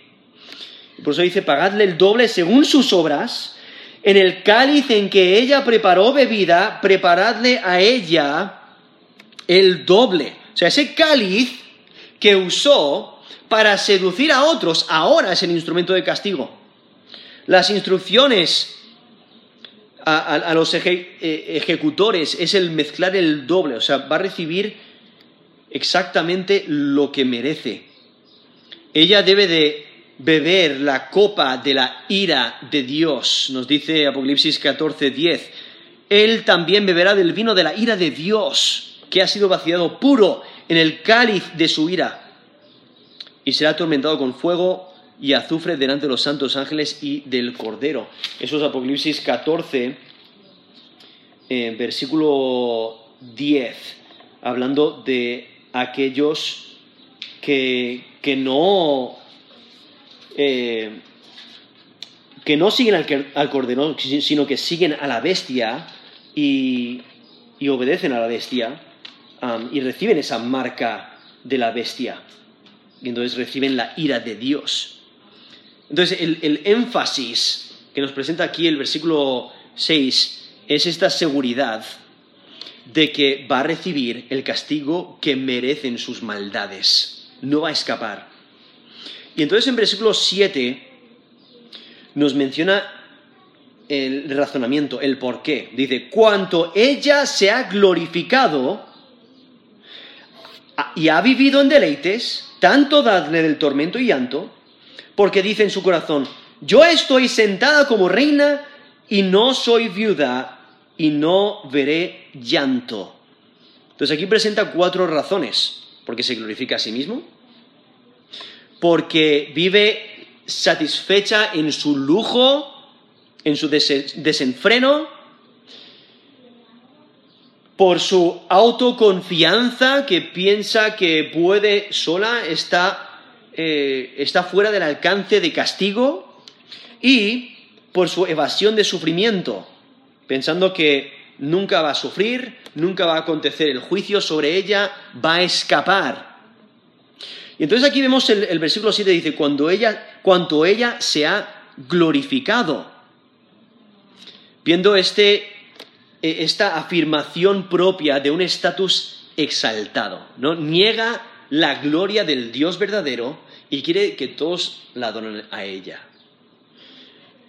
Por eso dice, pagadle el doble según sus obras, en el cáliz en que ella preparó bebida, preparadle a ella el doble. O sea, ese cáliz que usó para seducir a otros, ahora es el instrumento de castigo. Las instrucciones a, los eh, ejecutores es el mezclar el doble, o sea, va a recibir exactamente lo que merece. Ella debe de beber la copa de la ira de Dios, nos dice Apocalipsis 14, 10. Él también beberá del vino de la ira de Dios, que ha sido vaciado puro en el cáliz de su ira, y será atormentado con fuego y azufre delante de los santos ángeles y del Cordero. Eso es Apocalipsis 14, eh, versículo 10, hablando de aquellos que, que no... Eh, que no siguen al, Cordero, sino que siguen a la bestia y, obedecen a la bestia y reciben esa marca de la bestia. Y entonces reciben la ira de Dios. Entonces, el, énfasis que nos presenta aquí el versículo 6 es esta seguridad de que va a recibir el castigo que merecen sus maldades. No va a escapar. Y entonces en versículo 7 nos menciona el razonamiento, el por qué. Dice, cuanto ella se ha glorificado y ha vivido en deleites, tanto dadle del tormento y llanto, porque dice en su corazón, yo estoy sentada como reina y no soy viuda y no veré llanto. Entonces aquí presenta cuatro razones. Porque se glorifica a sí mismo, porque vive satisfecha en su lujo, en su desenfreno, por su autoconfianza que piensa que puede sola, está, eh, está fuera del alcance de castigo, y por su evasión de sufrimiento, pensando que nunca va a sufrir, nunca va a acontecer el juicio sobre ella, va a escapar. Y entonces aquí vemos el, versículo 7 dice, cuando ella, cuanto ella se ha glorificado. Viendo este, eh, esta afirmación propia de un estatus exaltado, ¿no? Niega la gloria del Dios verdadero y quiere que todos la adoren a ella.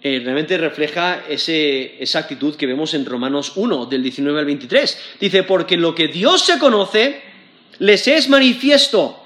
Eh, realmente refleja esa actitud que vemos en Romanos 1, del 19 al 23. Dice, porque lo que Dios se conoce, les es manifiesto,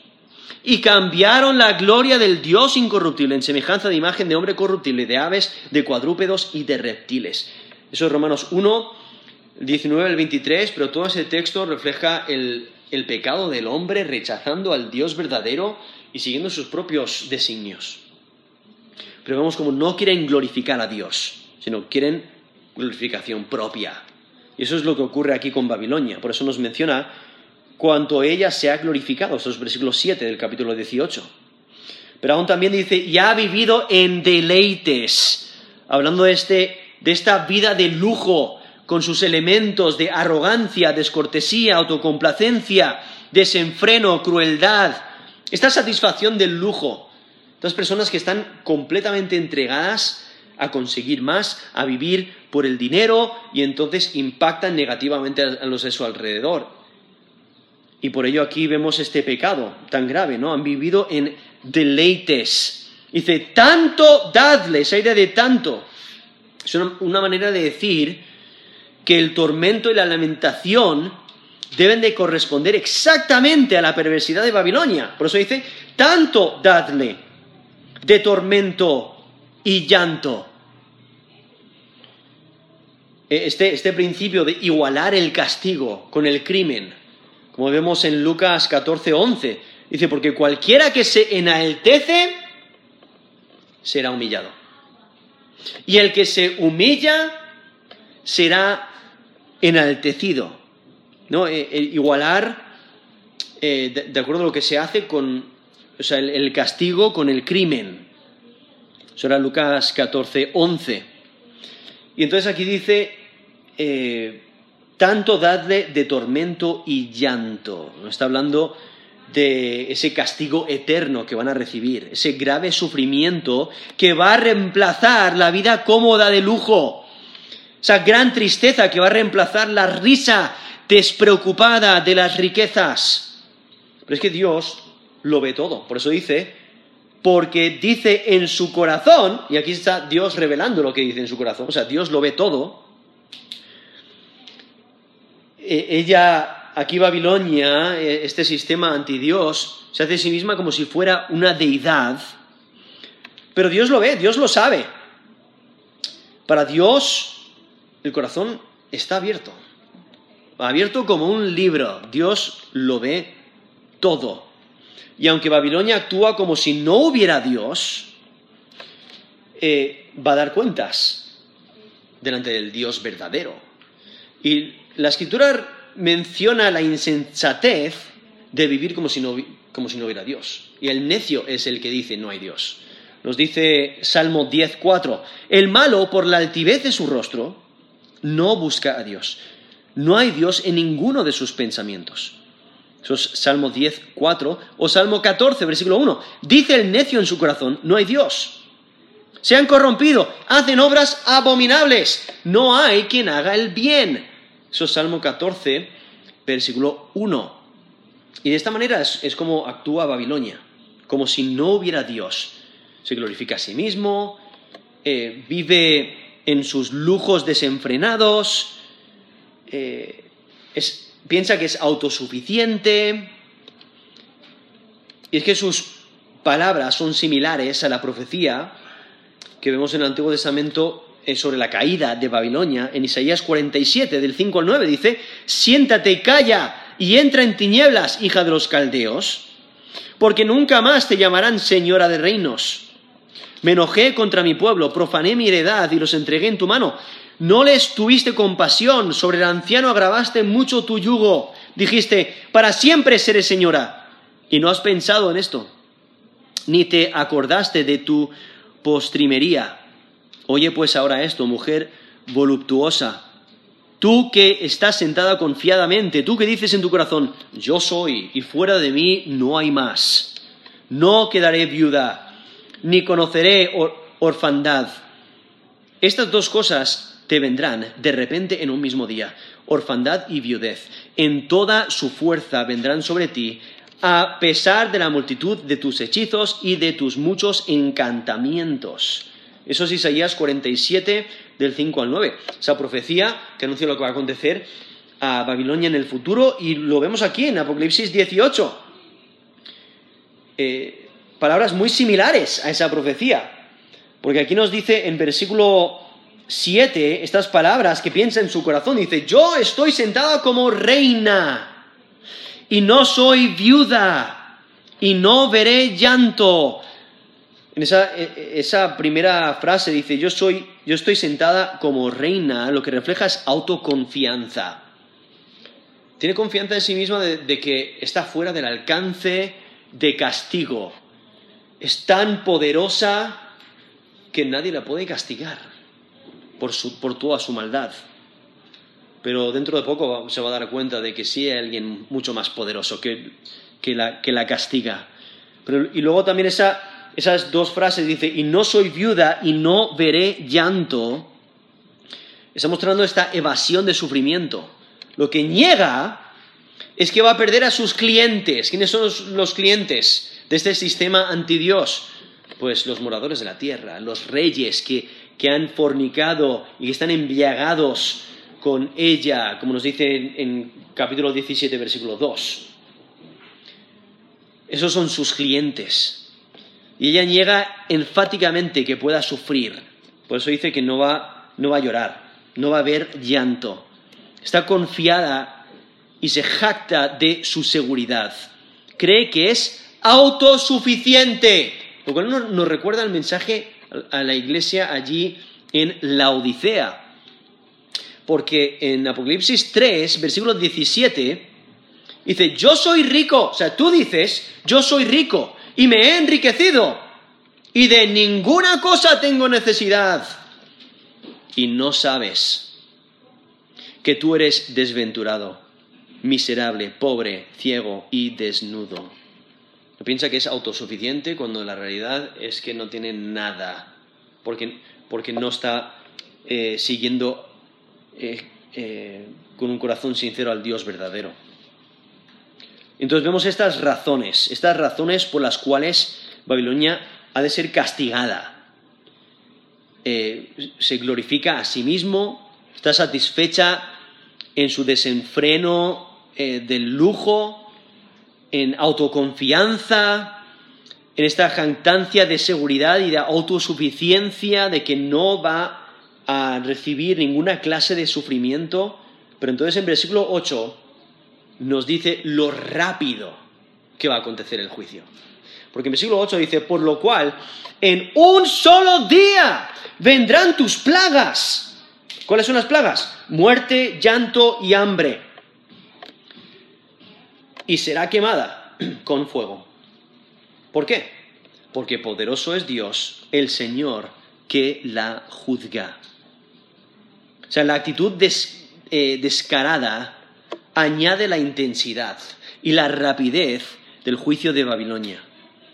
Y cambiaron la gloria del Dios incorruptible en semejanza de imagen de hombre corruptible, de aves, de cuadrúpedos y de reptiles. Eso es Romanos 1, 19 al 23, pero todo ese texto refleja el, el pecado del hombre rechazando al Dios verdadero y siguiendo sus propios designios. Pero vemos como no quieren glorificar a Dios, sino quieren glorificación propia. Y eso es lo que ocurre aquí con Babilonia. Por eso nos menciona cuanto ella se ha glorificado, estos versículos 7 del capítulo 18. Pero aún también dice, y ha vivido en deleites, hablando de, este, de esta vida de lujo, con sus elementos de arrogancia, descortesía, autocomplacencia, desenfreno, crueldad, esta satisfacción del lujo. Estas personas que están completamente entregadas a conseguir más, a vivir por el dinero y entonces impactan negativamente a los de su alrededor. Y por ello aquí vemos este pecado tan grave, ¿no? Han vivido en deleites. Dice, tanto dadle, esa idea de tanto. Es una manera de decir que el tormento y la lamentación deben de corresponder exactamente a la perversidad de Babilonia. Por eso dice, tanto dadle de tormento y llanto. E, este, este, principio de igualar el castigo con el crimen, como vemos en Lucas 14, 11, dice, porque cualquiera que se enaltece será humillado. Y el que se humilla será enaltecido. ¿no? Eh, eh, igualar, eh, de, acuerdo a lo que se hace con o sea, el, castigo con el crimen. Eso era Lucas 14, 11. Y entonces aquí dice, tanto dadle de tormento y llanto. No está hablando de ese castigo eterno que van a recibir, ese grave sufrimiento que va a reemplazar la vida cómoda de lujo, esa gran tristeza que va a reemplazar la risa despreocupada de las riquezas. Pero es que Dios lo ve todo. Por eso dice, porque dice en su corazón, y aquí está Dios revelando lo que dice en su corazón, o sea, Dios lo ve todo. E, ella, aquí Babilonia, e, este sistema anti Dios, se hace a sí misma como si fuera una deidad, pero Dios lo ve, Dios lo sabe. Para Dios el corazón está abierto abierto como un libro. Dios lo ve todo. Y aunque Babilonia actúa como si no hubiera Dios, eh, va a dar cuentas delante del Dios verdadero. Y la escritura menciona la insensatez de vivir como si no, como si no hubiera Dios. Y el necio es el que dice no hay Dios. Nos dice Salmo 10.4, el malo por la altivez de su rostro no busca a Dios, no hay Dios en ninguno de sus pensamientos. Eso es Salmo 10, 4 o Salmo 14, versículo 1. Dice el necio en su corazón, no hay Dios. Se han corrompido, hacen obras abominables. No hay quien haga el bien. Eso es Salmo 14, versículo 1. Y de esta manera es, como actúa Babilonia, como si no hubiera Dios. Se glorifica a sí mismo, eh, vive en sus lujos desenfrenados, eh, piensa que es autosuficiente. Y es que sus palabras son similares a la profecía que vemos en el Antiguo Testamento sobre la caída de Babilonia. En Isaías 47, del 5 al 9, dice, siéntate y calla y entra en tinieblas, hija de los caldeos, porque nunca más te llamarán señora de reinos. Me enojé contra mi pueblo, profané mi heredad y los entregué en tu mano. No les tuviste compasión, sobre el anciano agravaste mucho tu yugo. Dijiste, para siempre seré señora. Y no has pensado en esto, ni te acordaste de tu postrimería. Oye pues ahora esto, mujer voluptuosa, tú que estás sentada confiadamente, tú que dices en tu corazón, yo soy y fuera de mí no hay más. No quedaré viuda, ni conoceré orfandad. Estas dos cosas te vendrán de repente en un mismo día, orfandad y viudez. En toda su fuerza vendrán sobre ti, a pesar de la multitud de tus hechizos y de tus muchos encantamientos. Eso es Isaías 47, del 5 al 9. Esa profecía que anuncia lo que va a acontecer a Babilonia en el futuro y lo vemos aquí en Apocalipsis 18. Eh, palabras muy similares a esa profecía. Porque aquí nos dice en versículo 7 estas palabras que piensa en su corazón. Dice, yo estoy sentada como reina y no soy viuda y no veré llanto. En esa, e, e, esa, primera frase dice, yo, soy, yo estoy sentada como reina, lo que refleja es autoconfianza. Tiene confianza en sí misma de que está fuera del alcance de castigo es tan poderosa que nadie la puede castigar por, toda su maldad. Pero dentro de poco se va a dar cuenta de que sí hay alguien mucho más poderoso que, la, castiga. y luego también esas dos frases dice, y no soy viuda y no veré llanto, está mostrando esta evasión de sufrimiento. Lo que niega es que va a perder a sus clientes. ¿Quiénes son los clientes? de este sistema antidios? Pues los moradores de la tierra, los reyes que, que han fornicado y que están embriagados con ella, como nos dice en, en capítulo 17, versículo 2. Esos son sus clientes. Y ella niega enfáticamente que pueda sufrir. Por eso dice que no va, no va a llorar, no va a haber llanto. Está confiada y se jacta de su seguridad. Cree que es autosuficiente. Lo cual nos recuerda el mensaje a la iglesia allí en la Odisea. Porque en Apocalipsis 3, versículo 17, dice, yo soy rico. O sea, tú dices, yo soy rico y me he enriquecido y de ninguna cosa tengo necesidad. Y no sabes que tú eres desventurado, miserable, pobre, ciego y desnudo piensa que es autosuficiente cuando la realidad es que no tiene nada, porque, porque no está eh, siguiendo eh, eh, con un corazón sincero al Dios verdadero. Entonces vemos estas razones, estas razones por las cuales Babilonia ha de ser castigada. se glorifica a sí mismo, está satisfecha en su desenfreno del lujo, en autoconfianza, en esta jactancia de seguridad y de autosuficiencia, de que no va a recibir ninguna clase de sufrimiento. Pero entonces en versículo 8 nos dice lo rápido que va a acontecer el juicio. Porque en versículo 8 dice, por lo cual, en un solo día vendrán tus plagas. ¿Cuáles son las plagas? Muerte, llanto y hambre y será quemada con fuego. ¿Por qué? Porque poderoso es Dios, el Señor, que la juzga. O sea, la actitud eh, descarada añade la intensidad y la rapidez del juicio de Babilonia.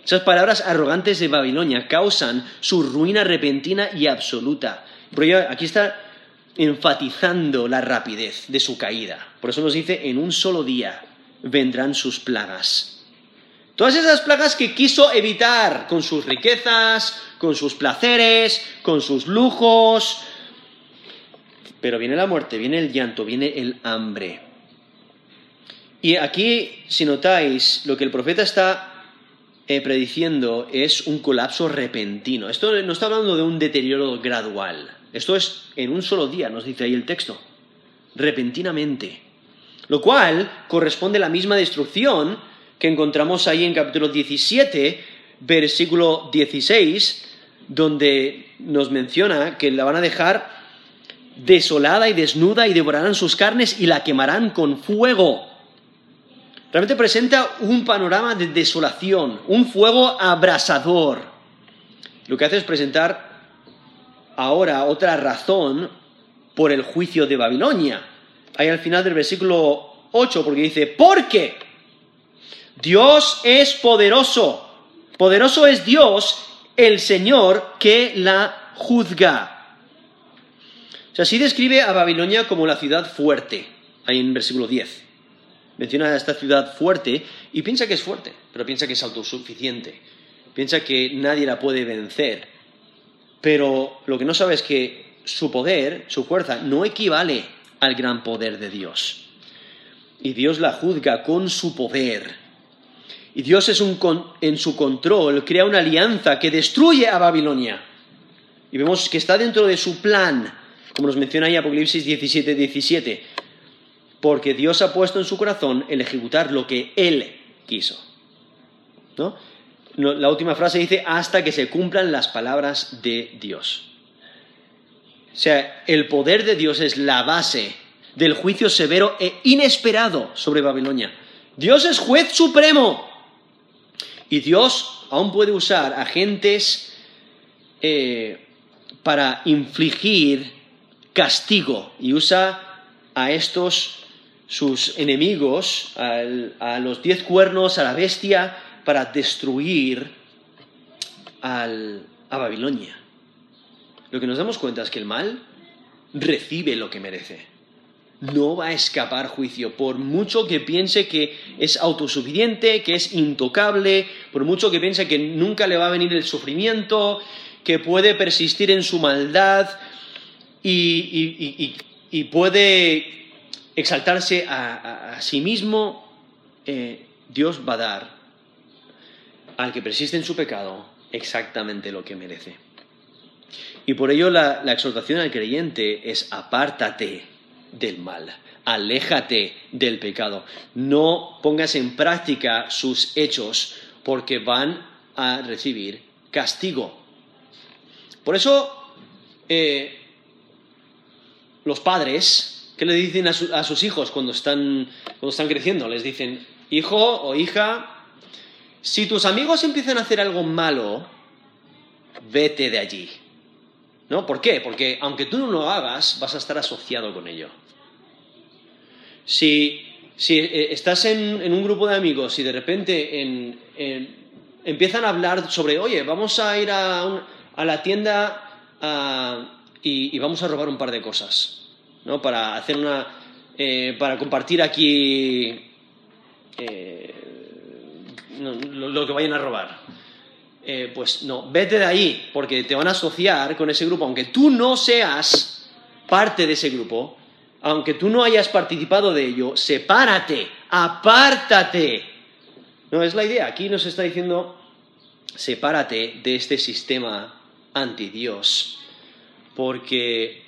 Esas palabras arrogantes de Babilonia causan su ruina repentina y absoluta. Pero aquí está enfatizando la rapidez de su caída. Por eso nos dice, en un solo día vendrán sus plagas. Todas esas plagas que quiso evitar con sus riquezas, con sus placeres, con sus lujos. Pero viene la muerte, viene el llanto, viene el hambre. Y aquí, si notáis, lo que el profeta está eh, prediciendo es un colapso repentino. Esto no está hablando de un deterioro gradual. Esto es en un solo día, nos dice ahí el texto. Repentinamente. Lo cual corresponde a la misma destrucción que encontramos ahí en capítulo 17, versículo 16, donde nos menciona que la van a dejar desolada y desnuda y devorarán sus carnes y la quemarán con fuego. Realmente presenta un panorama de desolación, un fuego abrasador. Lo que hace es presentar ahora otra razón por el juicio de Babilonia. Ahí al final del versículo 8, porque dice, porque Dios es poderoso. Poderoso es Dios, el Señor, que la juzga. O sea, así describe a Babilonia como la ciudad fuerte, ahí en versículo 10. Menciona a esta ciudad fuerte y piensa que es fuerte, pero piensa que es autosuficiente. Piensa que nadie la puede vencer. Pero lo que no sabe es que su poder, su fuerza, no equivale al gran poder de Dios. Y Dios la juzga con su poder. Y Dios es en su control crea una alianza que destruye a Babilonia. Y vemos que está dentro de su plan, como nos menciona ahí Apocalipsis 17, 17. Porque Dios ha puesto en su corazón el ejecutar lo que Él quiso. La última frase dice, hasta que se cumplan las palabras de Dios. O sea, el poder de Dios es la base del juicio severo e inesperado sobre Babilonia. Dios es juez supremo. Y Dios aún puede usar agentes eh, para infligir castigo y usa a estos sus enemigos, a los diez cuernos, a la bestia, para destruir a Babilonia. Lo que nos damos cuenta es que el mal recibe lo que merece no va a escapar juicio, por mucho que piense que es autosuficiente, que es intocable, por mucho que piense que nunca le va a venir el sufrimiento, que puede persistir en su maldad y, puede exaltarse a, sí mismo, eh, Dios va a dar al que persiste en su pecado exactamente lo que merece. Y por ello la exhortación al creyente es apártate del mal. Aléjate del pecado. No pongas en práctica sus hechos porque van a recibir castigo. Por eso, eh, los padres, ¿qué le dicen a, sus hijos cuando están, cuando están creciendo? Les dicen, hijo o hija, si tus amigos empiezan a hacer algo malo, vete de allí. ¿No? ¿Por qué? Porque aunque tú no lo hagas, vas a estar asociado con ello. Si, eh, estás en, un grupo de amigos y de repente empiezan a hablar sobre, oye, vamos a ir a, la tienda y, vamos a robar un par de cosas, ¿no? Para hacer una, eh, para compartir aquí eh, lo, que vayan a robar. pues no, vete de ahí, porque te van a asociar con ese grupo, aunque tú no seas parte de ese grupo, aunque tú no hayas participado de ello, sepárate, apártate. No es la idea. Aquí nos está diciendo, sepárate de este sistema anti Dios, porque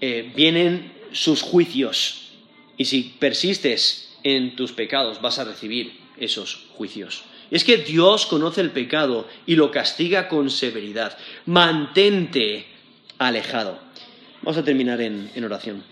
eh, vienen sus juicios y si persistes en tus pecados vas a recibir esos juicios. Es que Dios conoce el pecado y lo castiga con severidad. Mantente alejado. Vamos a terminar en oración.